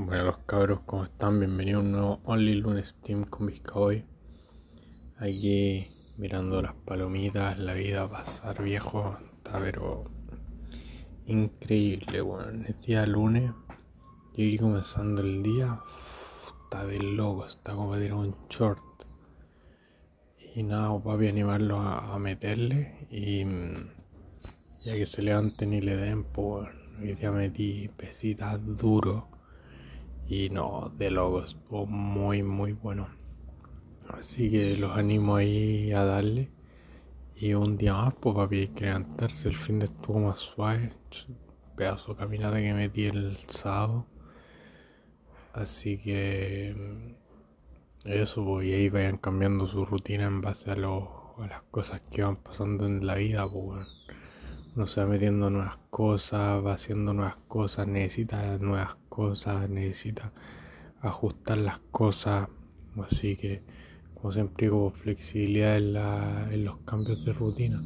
Bueno, los cabros, ¿cómo están? Bienvenidos a un nuevo Only Lunes Team con Vizcaboy. Aquí mirando las palomitas, la vida pasar viejo, está pero increíble, bueno. Es día lunes, y comenzando el día, está de loco, está como tirar un short. Y nada, papi, animarlos a, a meterle y ya que se levanten y le den, pues hoy día metí pesitas duro y no, de logos, muy muy bueno. Así que los animo ahí a darle. Y un día más, pues papi, hay que levantarse. El fin de estuvo más suave. Pedazo de caminata que metí el sábado. Así que eso, pues, y ahí vayan cambiando su rutina en base a, a las cosas que van pasando en la vida, pues uno se va metiendo nuevas cosas, va haciendo nuevas cosas, necesita nuevas cosas, necesita ajustar las cosas. Así que, como siempre digo, flexibilidad en, la, en los cambios de rutina.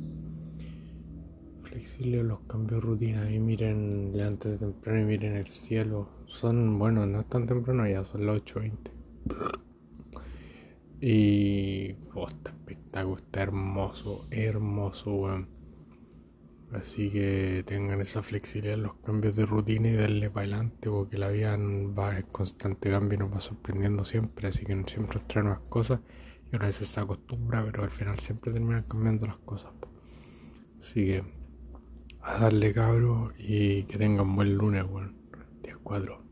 Flexible en los cambios de rutina. Y miren, antes de temprano y miren el cielo. Son, bueno, no es tan temprano ya, son las 8.20. Y, oh, está espectáculo, está hermoso, hermoso, weón. Así que tengan esa flexibilidad en los cambios de rutina y darle para adelante porque la vida va en constante cambio y nos va sorprendiendo siempre. Así que siempre nos trae nuevas cosas y a veces se acostumbra, pero al final siempre terminan cambiando las cosas. Así que a darle cabro y que tengan buen lunes, bueno, día 4.